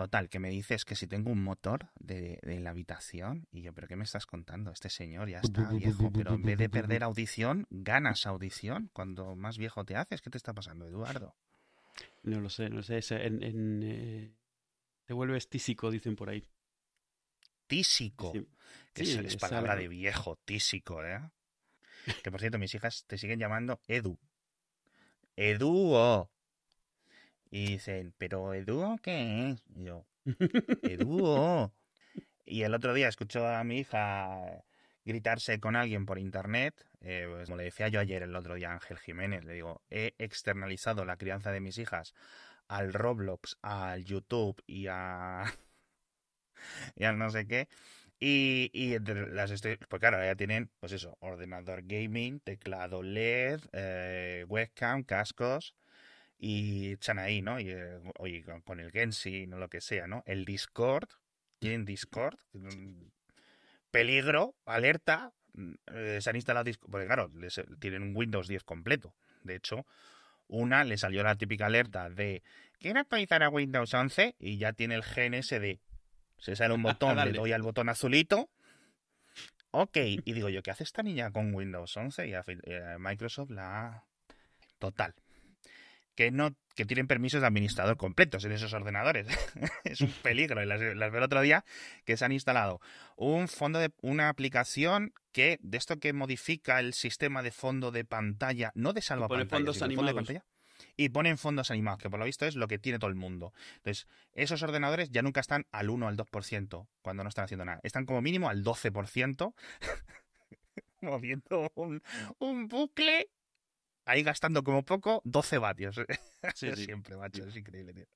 Total, que me dices que si tengo un motor de, de la habitación, y yo, ¿pero qué me estás contando? Este señor ya está viejo, pero en vez de perder audición, ganas audición cuando más viejo te haces. ¿Qué te está pasando, Eduardo? No lo sé, no sé. es En, en, eh, te vuelves tísico, dicen por ahí. Tísico. Sí. Que Sí, es, es palabra de viejo, tísico, ¿eh? Que por cierto, mis hijas te siguen llamando Edu. Eduo. Y dicen, ¿pero Eduo qué es? Y yo, Eduo. Y el otro día escucho a mi hija gritarse con alguien por internet. eh, pues, como le decía yo ayer, el otro día a Ángel Jiménez, le digo, he externalizado la crianza de mis hijas al Roblox, al YouTube y a. y al no sé qué. Y, y entre las estoy. Pues claro, ya tienen, pues eso, ordenador gaming, teclado LED, eh, webcam, cascos. Y echan ahí, ¿no? Y, eh, oye, con, con el Genshin o lo que sea, ¿no? El Discord. Tienen Discord. mm, Peligro, alerta. mm, eh, se han instalado Discord. Porque claro, les- tienen un Windows 10 completo. De hecho, una le salió la típica alerta de ¿Quiere actualizar a Windows 11? Y ya tiene el GNSD. Se sale un botón, le doy al botón azulito. Ok. Y digo yo, ¿qué hace esta niña con Windows 11? Y a eh, Microsoft la ha... Total. Que no que tienen permisos de administrador completos en esos ordenadores. es un peligro. Y Las, las veo el otro día que se han instalado un fondo de una aplicación que de esto que modifica el sistema de fondo de pantalla, no de salvapantallas, fondos sino de fondo de animados. pantalla, y ponen fondos animados, que por lo visto es lo que tiene todo el mundo. Entonces, esos ordenadores ya nunca están al 1 o al 2% cuando no están haciendo nada. Están como mínimo al 12% moviendo un, un bucle ahí gastando como poco 12 vatios. Sí, sí. Siempre, macho, es increíble, tío.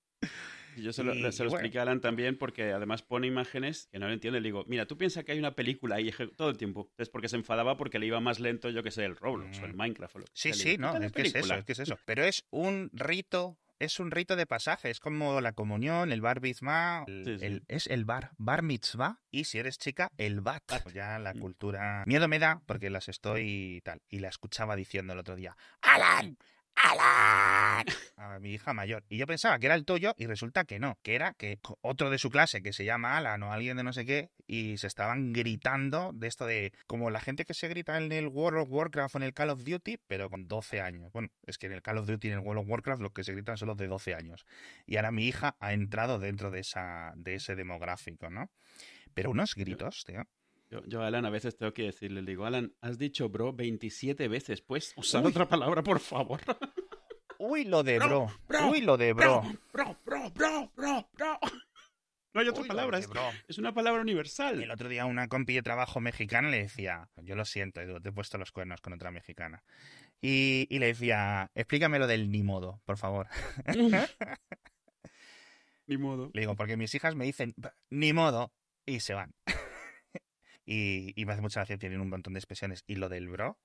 Yo se lo, Y- se lo y bueno. expliqué a Alan también porque además pone imágenes que no lo entiende. Le digo, mira, tú piensas que hay una película ahí todo el tiempo. Es porque se enfadaba porque le iba más lento, yo que sé, el Roblox o el Mm. Minecraft. O lo que Sí, sea. Le sí, digo, no, "Quita la es que es eso, película". es que es eso. Pero es un rito, es un rito de pasaje, es como la comunión, el bar mitzvah, el- Sí, sí. el- es el bar, bar mitzvah, y si eres chica, el bat. Bat. Ya la Mm. cultura... Miedo me da porque las estoy tal, y la escuchaba diciendo el otro día, ¡Alan! ¡Alan! A mi hija mayor. Y yo pensaba que era el tuyo y resulta que no, que era que otro de su clase que se llama Alan o alguien de no sé qué y se estaban gritando de esto de como la gente que se grita en el World of Warcraft o en el Call of Duty, pero con 12 años. Bueno, es que en el Call of Duty y en el World of Warcraft los que se gritan son los de 12 años. Y ahora mi hija ha entrado dentro de esa de ese demográfico, ¿no? Pero unos gritos, tío. Yo, Alan a veces tengo que decirle, le digo, Alan, has dicho bro 27 veces, pues usa Uy. otra palabra, por favor. Uy, lo de bro. Bro, Uy, lo de bro. bro, bro, bro, bro, bro. No hay otra Uy, palabra, es, una palabra universal. El otro día una compi de trabajo mexicana le decía, yo lo siento, Edu, te he puesto los cuernos con otra mexicana. Y, y le decía, explícame lo del ni modo, por favor. Ni modo. Le digo, porque mis hijas me dicen, ni modo, y se van. Y, y me hace mucha gracia, tienen un montón de expresiones. Y lo del bro.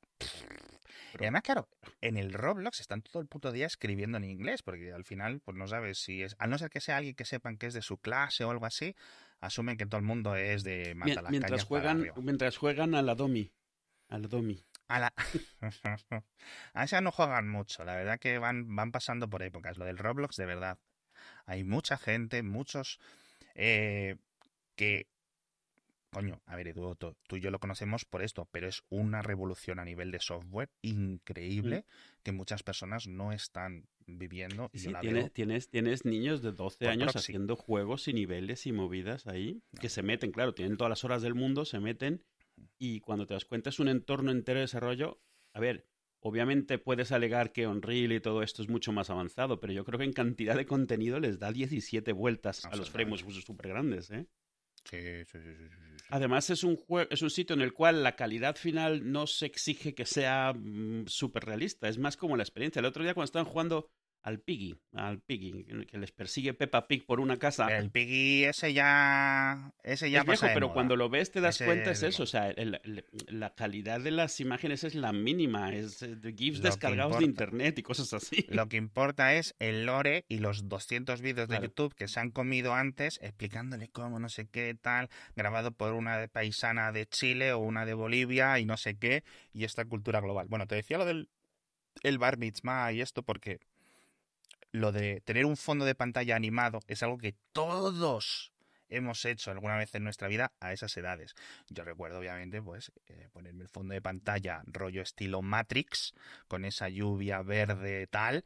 Y además, claro, en el Roblox están todo el puto día escribiendo en inglés, porque al final, pues no sabes si es. Al no ser que sea alguien que sepan que es de su clase o algo así, asumen que todo el mundo es de mata las mientras juegan, mientras juegan a la Domi. A la Domi. A la... a esa no juegan mucho, la verdad que van, van pasando por épocas. Lo del Roblox, de verdad. Hay mucha gente, muchos eh, que... Coño, a ver, tú, tú y yo lo conocemos por esto, pero es una revolución a nivel de software increíble que muchas personas no están viviendo. Y Sí, tienes, tienes, tienes niños de 12 Por años proxy. haciendo juegos y niveles y movidas ahí que se meten, claro, tienen todas las horas del mundo, se meten y cuando te das cuenta es un entorno entero de desarrollo. A ver, obviamente puedes alegar que Unreal y todo esto es mucho más avanzado, pero yo creo que en cantidad de contenido les da 17 vueltas a los frames súper grandes, ¿eh? Además es un es un sitio en el cual la calidad final no se exige que sea súper realista, es más como la experiencia. El otro día cuando estaban jugando al Piggy, al Piggy, que les persigue Peppa Pig por una casa. Pero el Piggy ese ya... Ese ya es viejo, pasa pero moda. cuando lo ves te das Ese cuenta es es eso, o sea, el- el- la calidad de las imágenes es la mínima, es eh, de GIFs Lo descargados de internet y cosas así. Lo que importa es el lore y los 200 vídeos de Claro. YouTube que se han comido antes explicándole cómo no sé qué tal, grabado por una paisana de Chile o una de Bolivia y no sé qué, y esta cultura global. Bueno, te decía lo del el bar mitzvah y esto porque lo de tener un fondo de pantalla animado es algo que todos hemos hecho alguna vez en nuestra vida a esas edades. Yo recuerdo, obviamente, pues eh, ponerme el fondo de pantalla rollo estilo Matrix, con esa lluvia verde tal,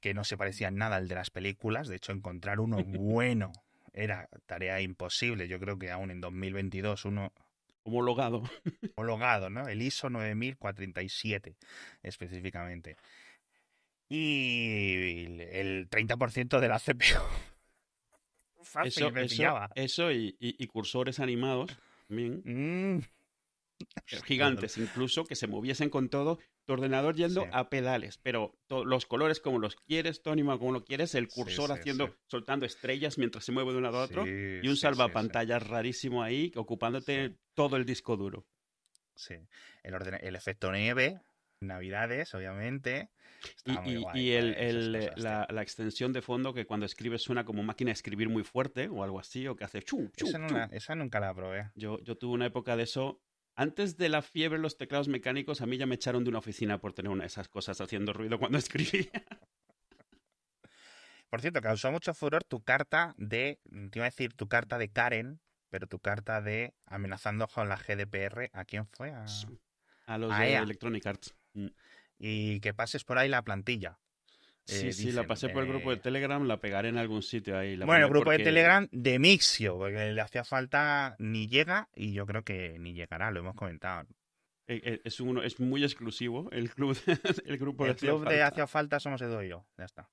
que no se parecía nada al de las películas. De hecho, encontrar uno bueno era tarea imposible. Yo creo que aún en 2022 uno homologado. Homologado, ¿no? El ISO 9437 específicamente. Y el 30% de la CPU. eso, eso, y, cursores animados también. Mm. Gigantes, incluso, que se moviesen con todo tu ordenador yendo a pedales, pero los colores como los quieres, tu animal como lo quieres, el cursor haciendo, soltando estrellas mientras se mueve de un lado a otro, y un salvapantallas rarísimo ahí, ocupándote todo el disco duro. Sí, el, el efecto nieve, navidades, obviamente. y, el, la, extensión de fondo que cuando escribes suena como máquina de escribir muy fuerte o algo así, o que hace chu, chu, esa, nunca la probé. Yo, yo tuve una época de eso antes de la fiebre los teclados mecánicos, a mí ya me echaron de una oficina por tener una de esas cosas haciendo ruido cuando escribía. Por cierto, causó mucho furor tu carta de, te iba a decir tu carta de Karen, pero tu carta de amenazando con la GDPR, ¿a quién fue? A, los de Electronic Arts. Mm. Y que pases por ahí la plantilla. Sí, eh, sí, la pasé por el grupo de eh, Telegram, la pegaré en algún sitio ahí. bueno, el grupo de Telegram de Mixio, porque le hacía falta ni llega y yo creo que ni llegará, lo hemos comentado. Eh, es, uno, es muy exclusivo el club, el grupo de El club de Hacia Falta somos Edu y yo, ya está.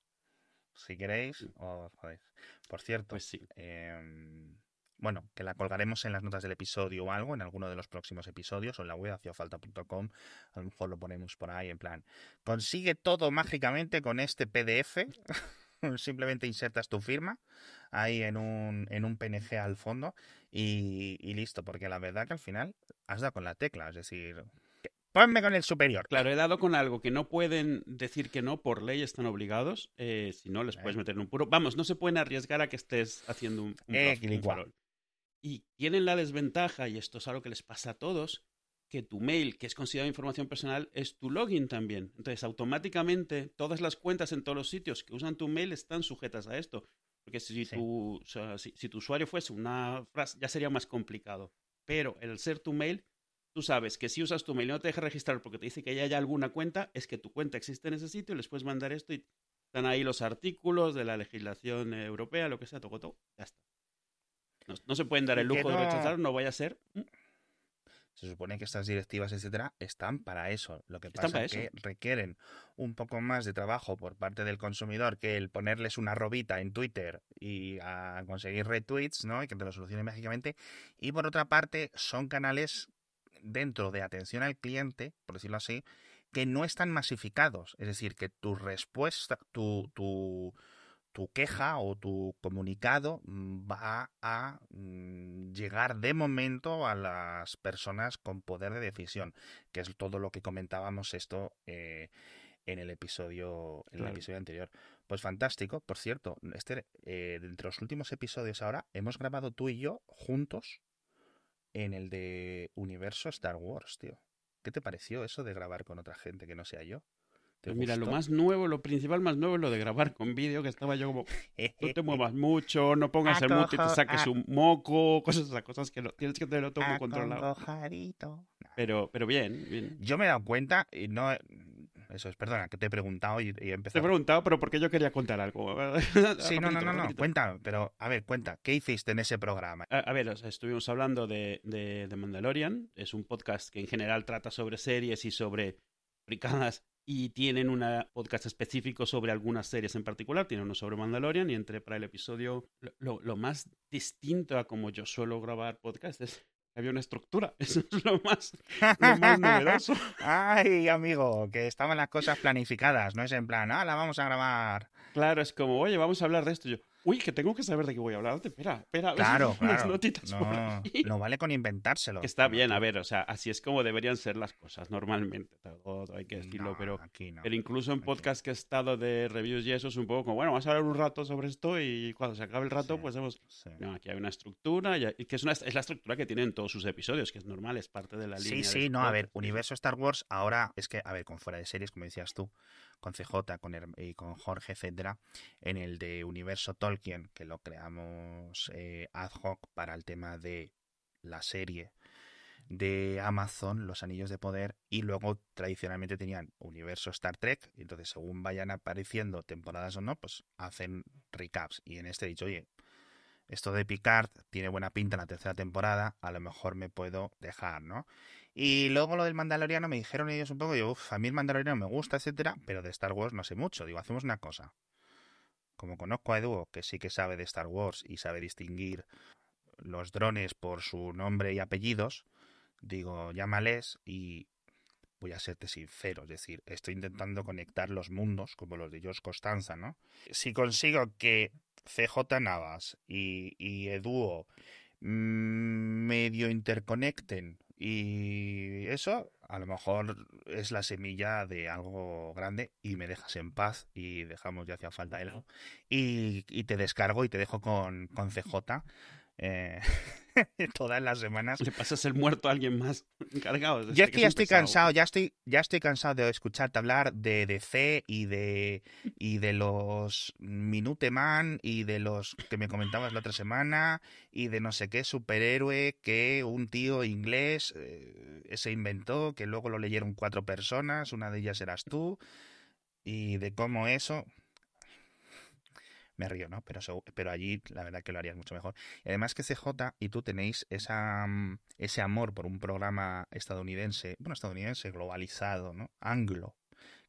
Si queréis, os podéis. Por cierto, pues sí. Em, bueno, que la colgaremos en las notas del episodio o algo, en alguno de los próximos episodios, o en la web haciafalta.com, a lo mejor lo ponemos por ahí en plan, consigue todo mágicamente con este PDF, simplemente insertas tu firma ahí en un, en un PNG al fondo y, y listo, porque la verdad que al final has dado con la tecla, es decir, Ponme con el superior. Claro, he dado con algo que no pueden decir que no, por ley están obligados. Eh, si no, les puedes meter en un puro. Vamos, no se pueden arriesgar a que estés haciendo un, un, eh, y tienen la desventaja, y esto es algo que les pasa a todos, que tu mail, que es considerado información personal, es tu login también. Entonces, automáticamente, todas las cuentas en todos los sitios que usan tu mail están sujetas a esto. Porque si, tu, si, tu usuario fuese una frase, ya sería más complicado. Pero el ser tu mail, tú sabes que si usas tu mail y no te deja registrar porque te dice que ya hay alguna cuenta, es que tu cuenta existe en ese sitio y les puedes mandar esto y están ahí los artículos de la legislación europea, lo que sea, todo, todo, ya está. No, se pueden dar el lujo de rechazar, no vaya a ser. Mm. Se supone que estas directivas, etcétera, están para eso. Lo que pasa es que requieren un poco más de trabajo por parte del consumidor que el ponerles una robita en Twitter y a conseguir retweets, ¿no? Y que te lo solucione mágicamente. Y por otra parte, son canales dentro de atención al cliente, por decirlo así, que no están masificados. Es decir, que tu respuesta, tu, tu, tu queja o tu comunicado mm, va a mm, llegar de momento a las personas con poder de decisión, que es todo lo que comentábamos esto eh, en el episodio en el episodio anterior. Pues fantástico, por cierto, este eh, entre los últimos episodios ahora hemos grabado tú y yo juntos en el de Universo Star Wars, tío. ¿Qué te pareció eso de grabar con otra gente que no sea yo? Pues mira, lo más nuevo, lo principal más nuevo es lo de grabar con vídeo, que estaba yo como, no te muevas mucho, no pongas el mute y te saques un moco, cosas, esas cosas que lo, tienes que tenerlo todo controlado. Pero, pero bien, bien. Yo me he dado cuenta, y no, eso es, perdona, que te he preguntado y, he empezado. Te he preguntado, pero porque yo quería contar algo. sí, no, no, no, no, cuenta, pero a ver, cuenta, ¿qué hiciste en ese programa? A, ver, estuvimos hablando de, de, de, Mandalorian, es un podcast que en general trata sobre series y sobre fabricadas y tienen un podcast específico sobre algunas series en particular. Tienen uno sobre Mandalorian y entré para el episodio. Lo, lo, más distinto a como yo suelo grabar podcast es había una estructura. Eso es lo más, lo más novedoso. Ay, amigo, que estaban las cosas planificadas. No es en plan, ah, la vamos a grabar. Claro, es como, oye, vamos a hablar de esto. Yo, uy, que tengo que saber de qué voy a hablar. Espera, espera. Claro, unas claro. notitas por No, aquí. no vale con inventárselo. Está bien, a ver, o sea, así es como deberían ser las cosas normalmente, todo hay que decirlo, No, pero, aquí no. pero incluso en aquí. podcast que he estado de reviews y eso es un poco como, bueno, vamos a hablar un rato sobre esto y cuando se acabe el rato, Sí. pues hemos... Sí. No, aquí hay una estructura, y que es, una, es la estructura que tienen todos sus episodios, que es normal, es parte de la línea. Sí, sí, no, a ver, universo Star Wars ahora es que, a ver, con fuera de series, como decías tú, con CJ con y con Jorge, etcétera, en el de universo Tolkien, que lo creamos eh, ad hoc para el tema de la serie de Amazon, Los Anillos de Poder, y luego tradicionalmente tenían universo Star Trek, y entonces según vayan apareciendo temporadas o no, pues hacen recaps. Y en este he dicho, oye, esto de Picard tiene buena pinta en la tercera temporada, a lo mejor me puedo dejar, ¿no? Y luego lo del Mandaloriano me dijeron ellos un poco, yo, uff, a mí el Mandaloriano me gusta, etcétera, pero de Star Wars no sé mucho. Digo, hacemos una cosa. Como conozco a Edu, que sí que sabe de Star Wars y sabe distinguir los drones por su nombre y apellidos, digo, llámales y voy a serte sincero, es decir, estoy intentando conectar los mundos, como los de George Costanza, ¿no? Si consigo que CJ Navas y, y Eduo mm, medio interconecten y eso a lo mejor es la semilla de algo grande y me dejas en paz y dejamos ya hacía falta el y, y te descargo y te dejo con, con CJ eh, todas las semanas Le pasas el muerto a alguien más encargado. yo Este es que ya estoy pesado. cansado, ya estoy, ya estoy cansado de escucharte hablar de DC y de y de los Minuteman y de los que me comentabas la otra semana y de no sé qué superhéroe que un tío inglés eh, se inventó, que luego lo leyeron cuatro personas, una de ellas eras tú, y de cómo eso me río, ¿no? Pero, pero allí la verdad que lo harías mucho mejor. Y además que CJ y tú tenéis esa, mm, ese amor por un programa estadounidense, bueno, estadounidense, globalizado, ¿no? Anglo,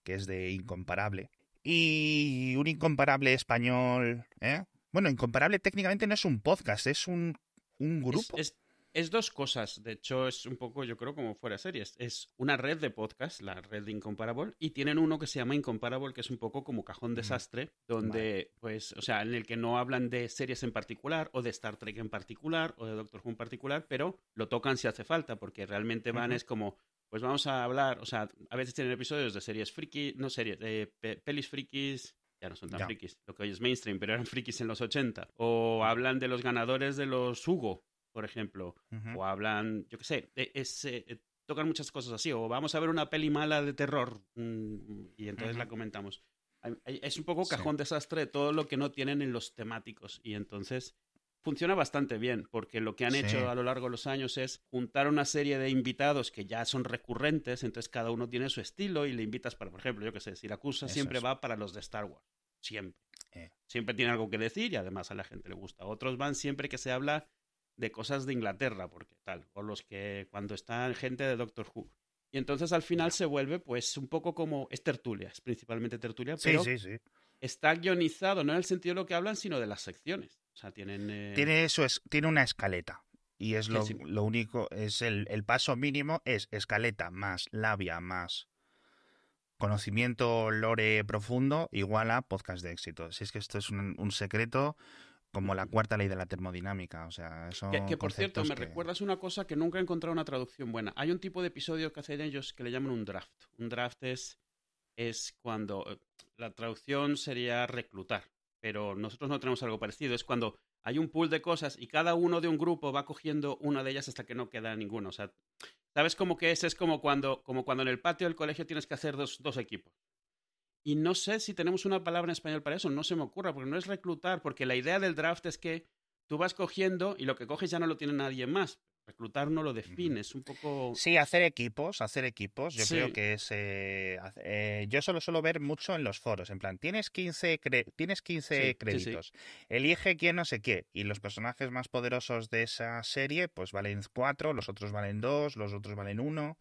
que es de incomparable. Y un incomparable español, ¿eh? Bueno, incomparable técnicamente no es un podcast, es un, un Es- grupo. Es, es dos cosas. De hecho, es un poco, yo creo, como fuera series. Es una red de podcast, la red de Incomparable, y tienen uno que se llama Incomparable, que es un poco como cajón desastre, donde, pues, o sea, en el que no hablan de series en particular, o de Star Trek en particular, o de Doctor Who en particular, pero lo tocan si hace falta, porque realmente van, es como, pues vamos a hablar, o sea, a veces tienen episodios de series friki, no series, de pe- pelis frikis, ya no son tan Ya. frikis, lo que hoy es mainstream, pero eran frikis en los 80. O hablan de los ganadores de los Hugo, por ejemplo. Ujú. O hablan, yo qué sé, de- es, eh, eh, tocan muchas cosas así. O vamos a ver una peli mala de terror mm, y entonces la Ujú. comentamos. Hay- hay- Es un poco Sí. cajón desastre de todo lo que no tienen en los temáticos. Y entonces funciona bastante bien, porque lo que han Sí. hecho a lo largo de los años es juntar una serie de invitados que ya son recurrentes, entonces cada uno tiene su estilo y le invitas para, por ejemplo, yo que sé, Siracusa Eso siempre es. va para los de Star Wars, siempre. Eh. Siempre tiene algo que decir y además a la gente le gusta. Otros van siempre que se habla de cosas de Inglaterra, porque tal, o los que cuando están gente de Doctor Who. Y entonces al final se vuelve pues un poco como, es tertulia, es principalmente tertulia, pero sí, sí. está guionizado, no en el sentido de lo que hablan, sino de las secciones. O sea, tienen... eh, Tiene eso es, tiene una escaleta. Y es lo, lo único, es el, el paso mínimo es escaleta más labia más conocimiento lore profundo igual a podcast de éxito. Si es que esto es un, un secreto como la cuarta ley de la termodinámica. O sea, son Que, que, por cierto, me que- recuerdas una cosa que nunca he encontrado una traducción buena. Hay un tipo de episodio que hacen ellos que le llaman un draft. Un draft es, es cuando eh, la traducción sería reclutar, pero nosotros no tenemos algo parecido. Es cuando hay un pool de cosas y cada uno de un grupo va cogiendo una de ellas hasta que no queda ninguno. O sea, ¿sabes cómo que es? Es como cuando, como cuando en el patio del colegio tienes que hacer dos, dos equipos. Y no sé si tenemos una palabra en español para eso, no se me ocurra, porque no es reclutar, porque la idea del draft es que tú vas cogiendo y lo que coges ya no lo tiene nadie más. Reclutar no lo define, es un poco... Sí, hacer equipos, hacer equipos. Yo Sí. creo que es. eh, eh, yo solo suelo ver mucho en los foros. En plan, tienes 15, cre- tienes 15 Sí, sí, sí. créditos. Elige quién no sé qué. Y los personajes más poderosos de esa serie, pues valen 4, los otros valen 2, los otros valen 1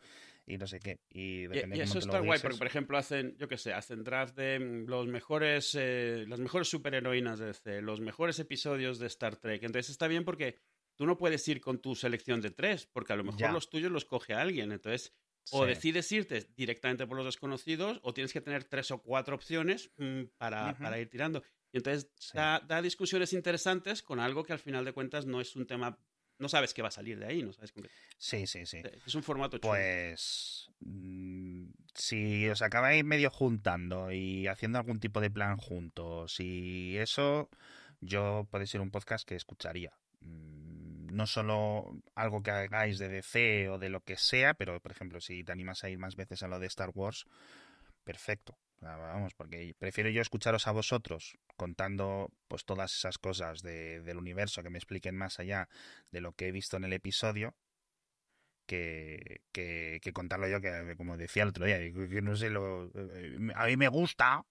y no sé qué. Y Y, y eso está guay, porque por ejemplo hacen, yo qué sé, hacen draft de mm, los mejores, eh, las mejores superheroínas de DC, los mejores episodios de Star Trek. Entonces está bien porque tú no puedes ir con tu selección de tres, porque a lo mejor Ya. los tuyos los coge alguien. Entonces O Sí. decides irte directamente por los desconocidos, o tienes que tener tres o cuatro opciones mm, para, Ujú. para ir tirando. Y entonces Sí. da, da discusiones interesantes con algo que al final de cuentas no es un tema. No sabes qué va a salir de ahí, no sabes con qué. Sí, sí, sí. Es un formato chulo. Pues mm, si os acabáis medio juntando y haciendo algún tipo de plan juntos y eso, yo puede ser un podcast que escucharía. Mm, No solo algo que hagáis de DC o de lo que sea, pero por ejemplo, si te animas a ir más veces a lo de Star Wars, perfecto. Sea, Vamos, porque prefiero yo escucharos a vosotros contando pues todas esas cosas de- del universo que me expliquen más allá de lo que he visto en el episodio que, que, que contarlo yo, que como decía el otro día, que no sé, lo, eh, a mí me gusta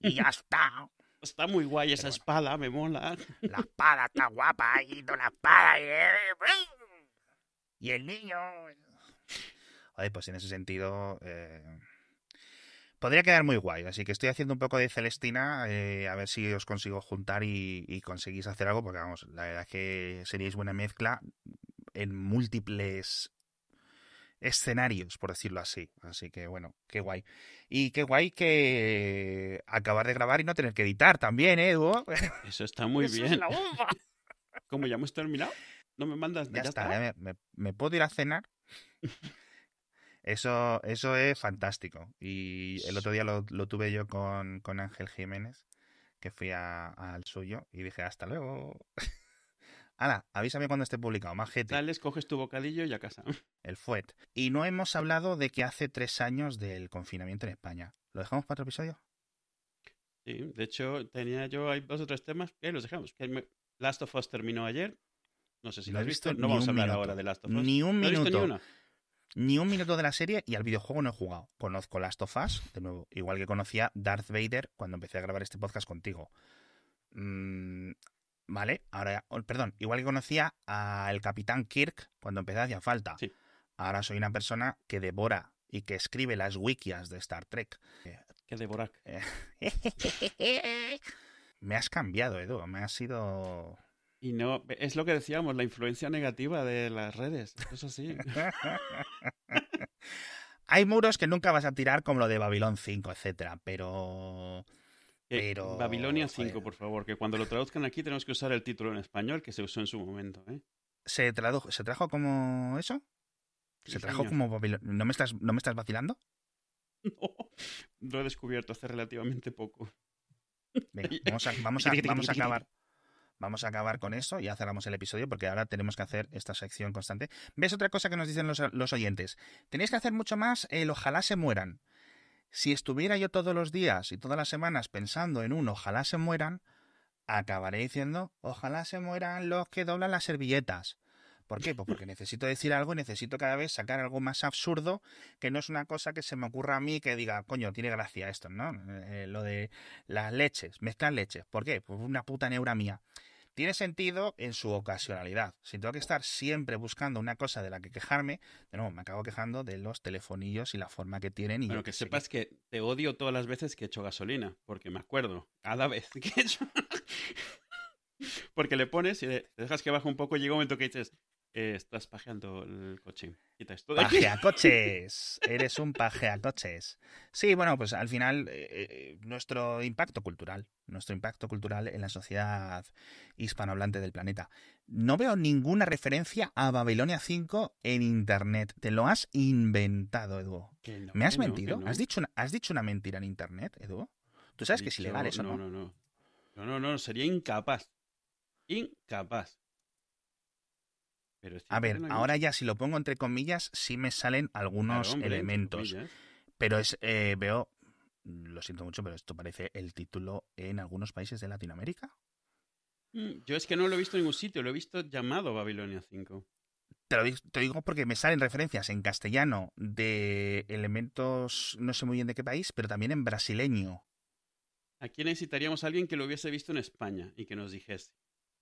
y ya está. Está muy guay esa bueno. espada, me mola. La espada está guapa y la espada. Y, y el niño. Oye, pues en ese sentido. eh, podría quedar muy guay. Así que estoy haciendo un poco de Celestina. eh, a ver si os consigo juntar y, y conseguís hacer algo. Porque vamos, la verdad es que seríais buena mezcla en múltiples escenarios, por decirlo así. Así que bueno, qué guay. Y qué guay que acabar de grabar y no tener que editar también, ¿eh, Edu? Eso está muy Eso es bien. la bomba. Como ya hemos terminado, no me mandas. Ya, está, ya me, me- me puedo ir a cenar. Eso, eso es fantástico. Y el otro día lo, lo tuve yo con, con Ángel Jiménez, que fui al suyo, y dije, hasta luego. Hala, avísame cuando esté publicado, majete, Sales, coges tu bocadillo y a casa. el FUET. Y no hemos hablado de que hace tres años del confinamiento en España. ¿Lo dejamos para otro episodio? Sí, de hecho, tenía yo hay dos o tres temas que los dejamos. Que Last of Us terminó ayer. No sé si lo he has visto. visto No vamos a hablar minuto. ahora de Last of Us. Ni un ¿No has visto minuto. ni una? Ni un minuto de la serie y al videojuego no he jugado. Conozco Last of Us, de nuevo, igual que conocía Darth Vader cuando empecé a grabar este podcast contigo. Mm, vale, ahora, oh, perdón, igual que conocía al Capitán Kirk cuando empecé hacía falta. Sí. Ahora soy una persona que devora y que escribe las wikias de Star Trek. Que de Borak. Me has cambiado, Edu, me has sido... Y no, es lo que decíamos, la influencia negativa de las redes. Eso sí. Hay muros que nunca vas a tirar como lo de Babilón 5, etcétera, pero... Eh, Pero, Babilonia 5, joder. por favor, que cuando lo traduzcan aquí tenemos que usar el título en español que se usó en su momento. ¿eh? ¿Se, tradujo, ¿Se trajo como eso? ¿Se Sí, trajo señor. como Babilón? ¿No me estás, ¿No me estás vacilando? No, lo he descubierto hace relativamente poco. Venga, vamos a, vamos a, vamos a acabar. Vamos a acabar con eso y ya cerramos el episodio porque ahora tenemos que hacer esta sección constante. ¿Ves otra cosa que nos dicen los, oyentes? Tenéis que hacer mucho más el ojalá se mueran. Si estuviera yo todos los días y todas las semanas pensando en un ojalá se mueran, acabaré diciendo ojalá se mueran los que doblan las servilletas. ¿Por qué? Pues porque necesito decir algo y necesito cada vez sacar algo más absurdo que no es una cosa que se me ocurra a mí que diga, coño, tiene gracia esto, ¿no? Eh, lo de las leches, mezclar leches. ¿Por qué? Pues una puta neura mía. Tiene sentido en su ocasionalidad. Si tengo que estar siempre buscando una cosa de la que quejarme, de nuevo, me acabo quejando de los telefonillos y la forma que tienen. Y yo que sé sepas que te odio todas las veces que he hecho gasolina, porque me acuerdo, cada vez que he hecho... porque le pones y le- dejas que baje un poco y llega un momento que dices, eh, estás pajeando el coche, quita esto de aquí. Pajeacoches. Eres un pajeacoches. Sí, bueno, pues al final eh, eh, nuestro impacto cultural, nuestro impacto cultural en la sociedad hispanohablante del planeta. No veo ninguna referencia a Babilonia 5 en internet. Te lo has inventado, Edu. No, ¿Me has no, mentido? no. ¿Has, dicho una, ¿Has dicho una mentira en internet, Edu? Tú sabes que es Dicho- ilegal eso, ¿no? No, no, no. No, no, no, sería incapaz. Incapaz. Pero A ver, ahora ya si lo pongo entre comillas, sí me salen algunos hombre, elementos. Pero es, eh, veo, lo siento mucho, pero esto parece el título en algunos países de Latinoamérica. Mm, Yo es que no lo he visto en ningún sitio, lo he visto llamado Babilonia 5. Te lo, di- te digo porque me salen referencias en castellano de elementos, no sé muy bien de qué país, pero también en brasileño. Aquí necesitaríamos a alguien que lo hubiese visto en España y que nos dijese.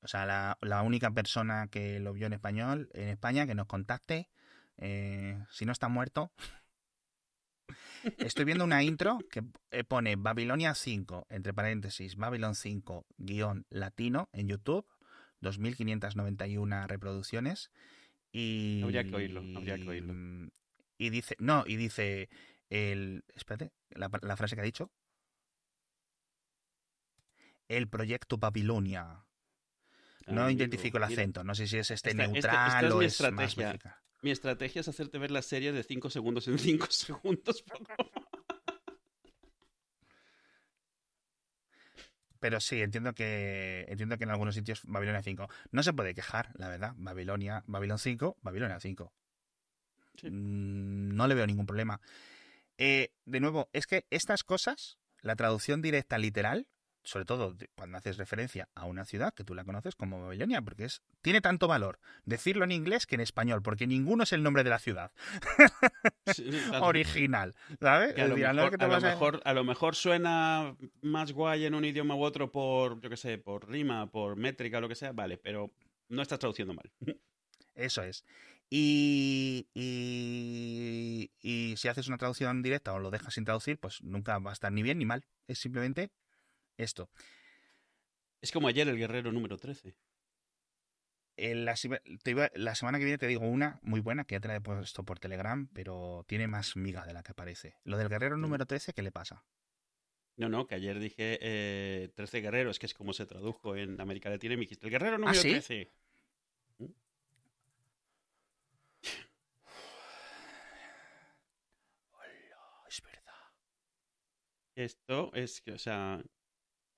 O sea, la, la única persona que lo vio en español, en España, que nos contacte, eh, si no está muerto. Estoy viendo una intro que eh, pone Babilonia 5, entre paréntesis, Babylon 5, guion latino en YouTube, 2.591 reproducciones. Y, Habría que oírlo, habría que oírlo. y dice, no, y dice el, espérate, la, la frase que ha dicho. El proyecto Babilonia. No Amigo, identifico el mira, acento, no sé si es este esta- neutral esta es o mi es más estrategia. mexicano. Mi estrategia es hacerte ver las series de 5 segundos en 5 segundos. Pero sí, entiendo que entiendo que en algunos sitios Babilonia 5. No se puede quejar, la verdad. Babilonia, Babilón 5, Babilonia 5. Sí. Mm, No le veo ningún problema. Eh, de nuevo, es que estas cosas, la traducción directa literal, sobre todo cuando haces referencia a una ciudad que tú la conoces como Babilonia, porque es tiene tanto valor decirlo en inglés que en español, porque ninguno es el nombre de la ciudad Sí, claro. original, ¿sabes? Que a, lo que te a mejor- a lo mejor suena más guay en un idioma u otro por, yo qué sé, por rima, por métrica, lo que sea, vale, pero no estás traduciendo mal. Eso es. Y, y, y si haces una traducción directa o lo dejas sin traducir, pues nunca va a estar ni bien ni mal. Es simplemente esto. Es como ayer el guerrero número 13. En la, sima- te iba- la semana que viene te digo una muy buena que ya te la he puesto por Telegram, pero tiene más miga de la que parece. Lo del guerrero número 13, ¿qué le pasa? No, no, que ayer dije eh, 13 guerreros, que es como se tradujo en América Latina, y me dijiste, el guerrero número ¿Ah, sí? 13. es verdad. Esto es que, o sea,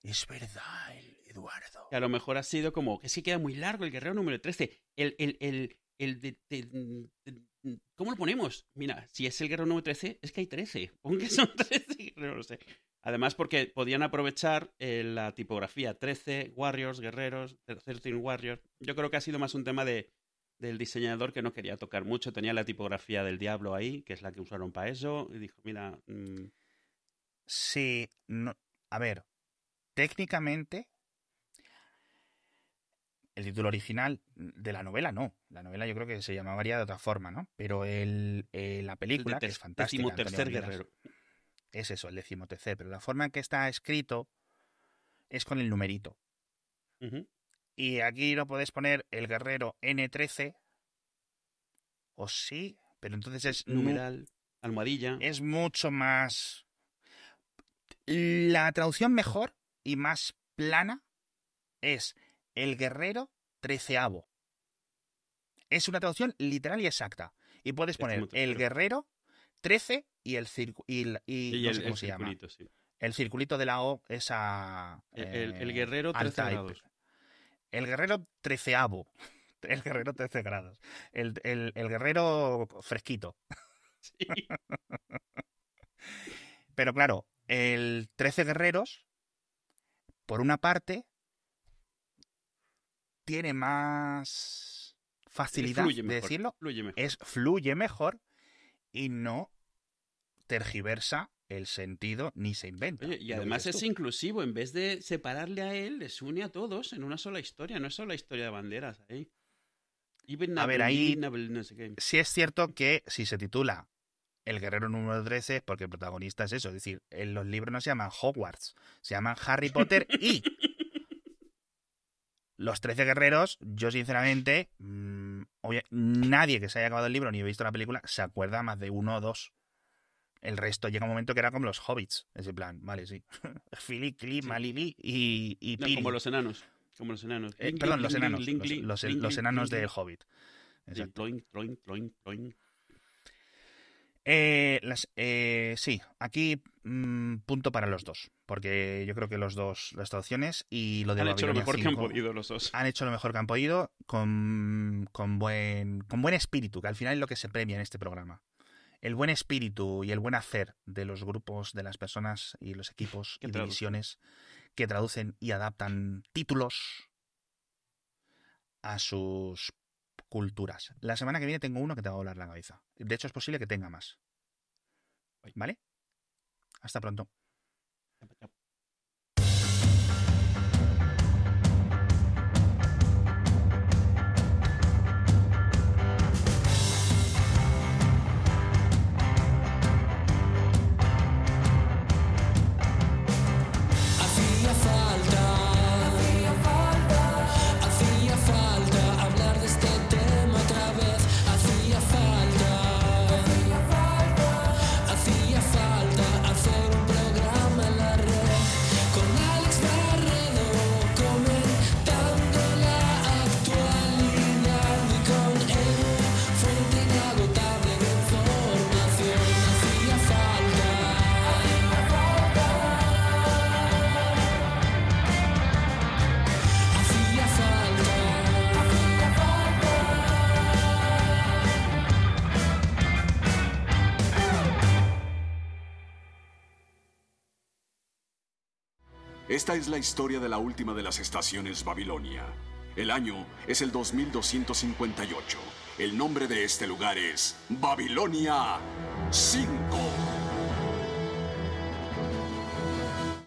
Es verdad, Eduardo. que a lo mejor ha sido como, que sí queda muy largo el guerrero número 13. El, el, el, el de, de- de- ¿Cómo lo ponemos? Mira, si es el guerrero número 13, es que hay 13. Pon que son 13, no lo sé. Además, porque podían aprovechar eh, la tipografía 13 Warriors, guerreros, 13 Warriors. Yo creo que ha sido más un tema de, del diseñador que no quería tocar mucho. Tenía la tipografía del diablo ahí, que es la que usaron para eso. Y dijo, mira, mm, Sí, no, a ver, técnicamente el título original de la novela no, la novela yo creo que se llamaría de otra forma, ¿no? Pero el, eh, la el película, que es fantástica, Antonio decimotercer guerrero. es eso, el decimotercer, pero la forma en que está escrito es con el numerito. Y aquí no puedes poner el guerrero N13, o sí, pero entonces es, nu- Numeral, almohadilla. es mucho más... La traducción mejor y más plana es el guerrero treceavo. Es una traducción literal y exacta. Y puedes poner el guerrero 13 y el y, y Y no el, sé cómo el se llama. circulito, sí. El circulito de la O, esa... El, el- el eh, guerrero 13 alta y- grados. El guerrero treceavo. El guerrero 13 grados. El, guerrero fresquito. Sí. Pero claro, el 13 guerreros, por una parte, tiene más facilidad Fluye de mejor, decirlo, Fluye mejor. es fluye mejor y no tergiversa el sentido ni se inventa. Oye, y además es inclusivo. En vez de separarle a él, les une a todos en una sola historia. No es solo la historia de banderas ahí. Even A ver, ahí- no sé. Sí es cierto que si se titula El guerrero número 13 es porque el protagonista es eso. Es decir, en los libros no se llaman Hogwarts, se llaman Harry Potter y los 13 guerreros, yo sinceramente, mm, oye, nadie que se haya acabado el libro ni visto la película se acuerda más de uno o dos. El resto llega un momento que era como los hobbits. Ese plan, vale, sí. Fili, Sí. Malili y, y No, Pili. como los enanos. Como los enanos. Eh, perdón, los enanos. los, los- los enanos del hobbit. Exacto. Eh, las- eh, sí, aquí mm, punto para los dos, porque yo creo que los dos, las traducciones y lo de Han hecho lo mejor que han 5 podido los dos. han hecho lo mejor que han podido con, con, buen, con buen espíritu, que al final es lo que se premia en este programa. El buen espíritu y el buen hacer de los grupos, de las personas y los equipos y divisiones que traducen y adaptan títulos a sus culturas. La semana que viene tengo uno que te va a volar la cabeza. De hecho, es posible que tenga más. ¿Vale? Hasta pronto. Esta es la historia de la última de las estaciones Babilonia. El año es el 2258. El nombre de este lugar es Babilonia 5.